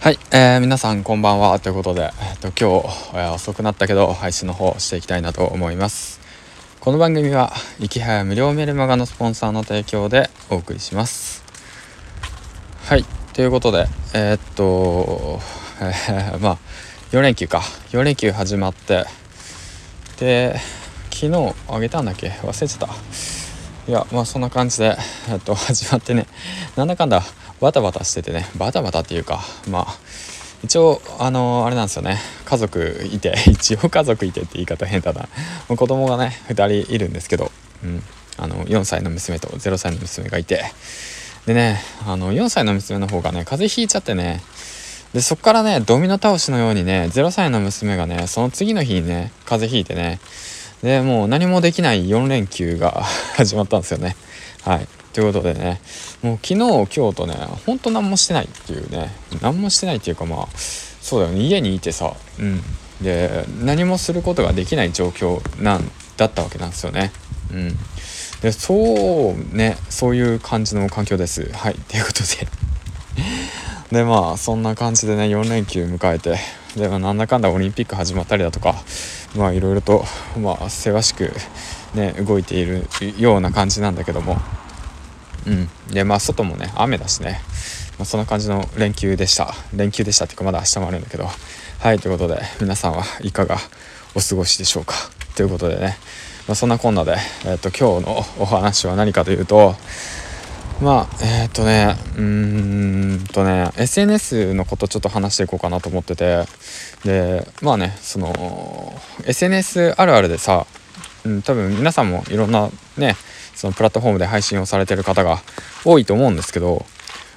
はい、えー、皆さんこんばんは。ということで、えー、と今日、えー、遅くなったけど配信の方していきたいなと思います。この番組は「いきはや無料メルマガ」のスポンサーの提供でお送りします。はいということでえー、っと、えー、まあ4連休か。4連休始まってで昨日あげたんだっけ？忘れてた。いやまあそんな感じで、えっと、始まってね。なんだかんだバタバタしててねバタバタっていうかまあ一応あのー、あれなんですよね。家族いて 一応家族いてって言い方変だな。子供がね2人いるんですけど、うん、あの4歳の娘と0歳の娘がいて。でねあの4歳の娘の方がね風邪ひいちゃってね。でそっからねドミノ倒しのようにね0歳の娘がねその次の日にね風邪ひいてね。でもう何もできない4連休が 始まったんですよね。はい。ということでねもう昨日今日とねほんと何もしてないっていうね何もしてないっていうかまあそうだよね家にいてさうん。で何もすることができない状況なんだったわけなんですよね。うん。でそうねそういう感じの環境です。はいということで。でまあそんな感じでね4連休迎えてで、まあ、なんだかんだオリンピック始まったりだとかまあいろいろとまあせわしくね動いているような感じなんだけども。うん。でまあ外もね雨だしね、まあ、そんな感じの連休でした。連休でしたっていうかまだ明日もあるんだけど。はいということで皆さんはいかがお過ごしでしょうか。ということでね、まあ、そんなこんなで、えーと、今日のお話は何かというとまあえっ、とねうーんとね SNS のことちょっと話していこうかなと思ってて。でまあねその SNS あるあるでさ、うん、多分皆さんもいろんなねそのプラットフォームで配信をされてる方が多いと思うんですけど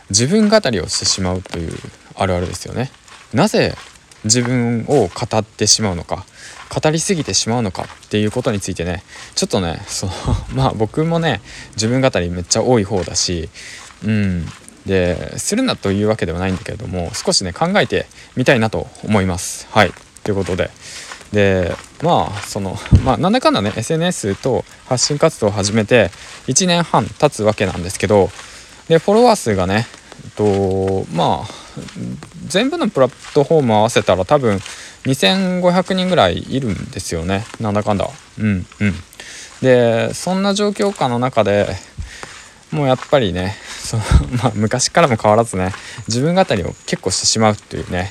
自分語りをしてしまうというあるあるですよね。なぜ自分を語ってしまうのか語りすぎてしまうのかっていうことについてねちょっとねその まあ僕もね自分語りめっちゃ多い方だしうんでするなというわけではないんだけれども少しね考えてみたいなと思います。はいということででまあそのまあなんだかんだね SNS と発信活動を始めて1年半経つわけなんですけどでフォロワー数がねとまあ全部のプラットフォーム合わせたら多分2500人ぐらいいるんですよね。なんだかんだ。うんうん。でそんな状況下の中でもうやっぱりねその、まあ、昔からも変わらずね自分語りを結構してしまうっていうね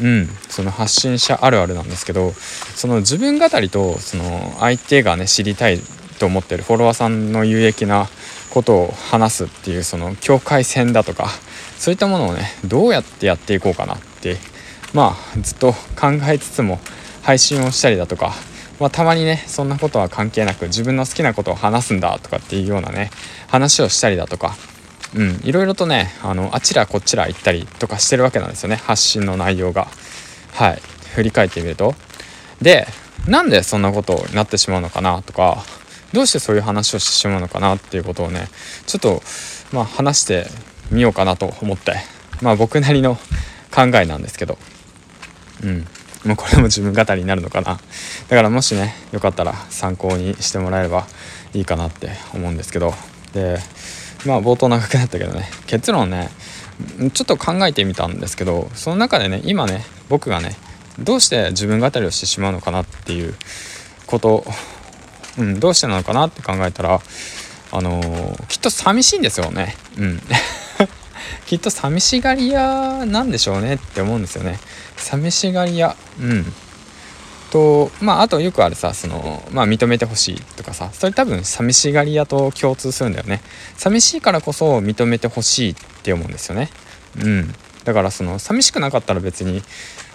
うん。その発信者あるあるなんですけどその自分語りとその相手がね知りたいと思ってるフォロワーさんの有益なことを話すっていうその境界線だとかそういったものをねどうやってやっていこうかなってまあずっと考えつつも配信をしたりだとか、まあ、たまにねそんなことは関係なく自分の好きなことを話すんだとかっていうようなね話をしたりだとかうん、いろいろとねあのあちらこちら行ったりとかしてるわけなんですよね。発信の内容が。はい。振り返ってみると。でなんでそんなことになってしまうのかなとかどうしてそういう話をしてしまうのかなっていうことをねちょっとまあ話してみようかなと思って。まあ僕なりの考えなんですけど。うん。もうこれも自分語りになるのかな。だからもしねよかったら参考にしてもらえればいいかなって思うんですけど。でまあ冒頭長くなったけどね。結論ねちょっと考えてみたんですけどその中でね今ね僕がねどうして自分語りをしてしまうのかなっていうこと、うん、どうしてなのかなって考えたらあのー、きっと寂しいんですよね。うん。きっと寂しがり屋なんでしょうねって思うんですよね。寂しがり屋。うん。とまああとよくあるさそのまあ認めてほしいとかさそれ多分寂しがり屋と共通するんだよね。寂しいからこそ認めてほしいって思うんですよね。うん。だからその寂しくなかったら別に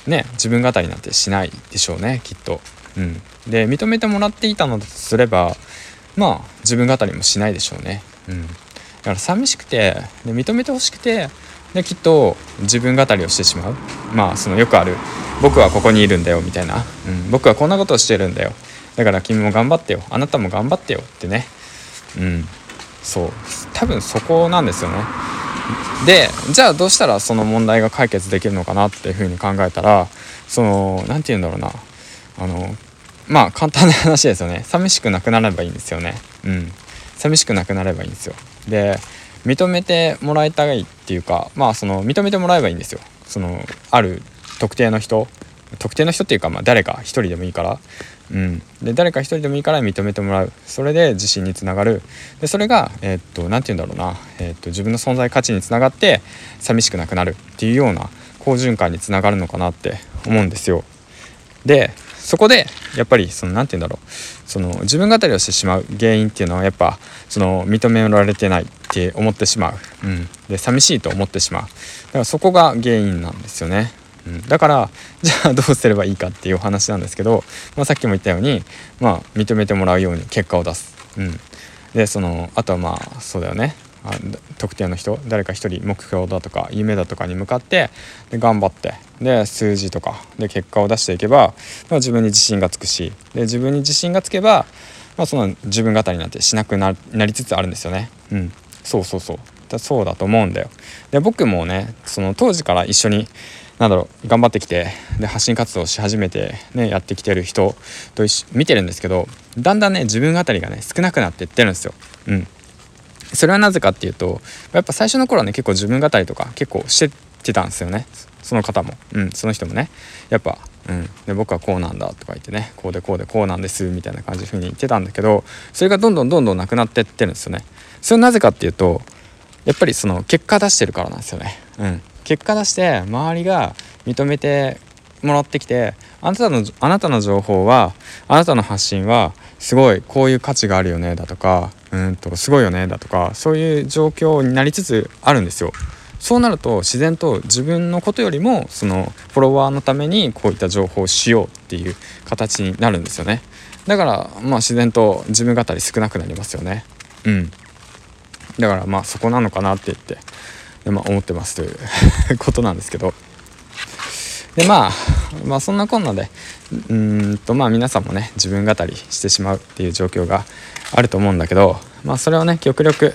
ね自分語りなんてしないでしょうねきっと。うん。で認めてもらっていたのだとすればまあ自分語りもしないでしょうね。うん。だから寂しくてで認めてほしくてできっと自分語りをしてしまう。まあそのよくある僕はここにいるんだよみたいな、うん、僕はこんなことをしてるんだよ。だから君も頑張ってよ。あなたも頑張ってよってね。うんそう。多分そこなんですよね。でじゃあどうしたらその問題が解決できるのかなっていうふうに考えたらその何て言うんだろうな。あのまあ簡単な話ですよね。寂しくなくなればいいんですよね。うん。寂しくなくなればいいんですよ。で認めてもらいたいっていうかまあその認めてもらえばいいんですよ。そのある特定の人特定の人っていうか、まあ、誰か一人でもいいから、うん、で誰か一人でもいいから認めてもらう。それで自信につながる。でそれが何、えー、っとて言うんだろうな、えー、っと自分の存在価値につながって寂しくなくなる。っていうような好循環につながるのかなって思うんですよ。でそこでやっぱりその何て言うんだろう。その自分語りをしてしまう。原因っていうのはやっぱその認められてない。って思ってしまう、うん、で寂しいと思ってしまう。だからそこが原因なんですよね、うん、だから じゃあどうすればいいかっていうお話なんですけど、まあ、さっきも言ったように、まあ、認めてもらうように結果を出す、うん、でそのあとはまあそうだよね。特定の人誰か一人目標だとか夢だとかに向かってで頑張ってで数字とかで結果を出していけば、まあ、自分に自信がつくしで自分に自信がつけば、まあ、その自分語りなんてしなくなりつつあるんですよね。うん、そうそうそう。だそうだと思うんだよ。で僕もねその当時から一緒になんだろう頑張ってきてで発信活動し始めて、ね、やってきてる人と見てるんですけどだんだんね自分語りがね少なくなっていってるんですよ。うん。それはなぜかっていうとやっぱ最初の頃はね結構自分語りとか結構しててたんですよね。その方も、うん、その人もね。やっぱ、うん、で僕はこうなんだとか言ってねこうでこうでこうなんですみたいな感じふうに言ってたんだけどそれがどんどんどんどんなくなってってるんですよね。それはなぜかっていうとやっぱりその結果出してるからなんですよね、うん、結果出して周りが認めてもらってきてあなたのあなたの情報はあなたの発信はすごいこういう価値があるよねだとかうんとすごいよねだとかそういう状況になりつつあるんですよ。そうなると自然と自分のことよりもそのフォロワーのためにこういった情報をしようっていう形になるんですよね。だからまあ自然と自分語り少なくなりますよね。うん。だからまあそこなのかなって言って、まあ、思ってますということなんですけど。でまあまあそんなこんなでうんとまあ皆さんもね自分語りしてしまうっていう状況があると思うんだけどまあそれをね極力、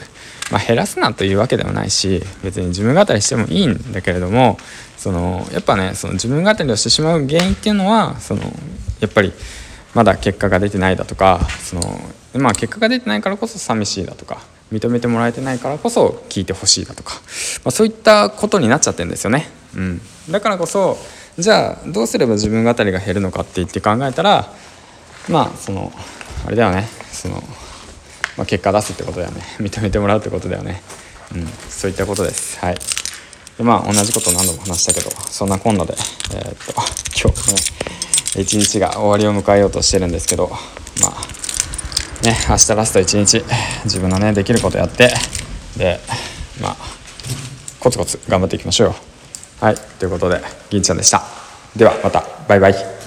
まあ、減らすなというわけではないし別に自分語りしてもいいんだけれどもそのやっぱねその自分語りをしてしまう原因っていうのはそのやっぱりまだ結果が出てないだとかそのまあ結果が出てないからこそ寂しいだとか認めてもらえてないからこそ聞いてほしいだとか、まあ、そういったことになっちゃってんですよね。うん、だからこそじゃあどうすれば自分語りが減るのかって言って考えたらまあそのあれだよね。その、まあ、結果出すってことだよね。認めてもらうってことだよね。うん。そういったことです。はい。でまあ同じこと何度も話したけどそんなこんなでえー、っと今日ね一日が終わりを迎えようとしてるんですけどまあね明日ラスト1日自分のねできることやってでまあコツコツ頑張っていきましょう。よはいということで銀ちゃんでした。ではまた。バイバイ。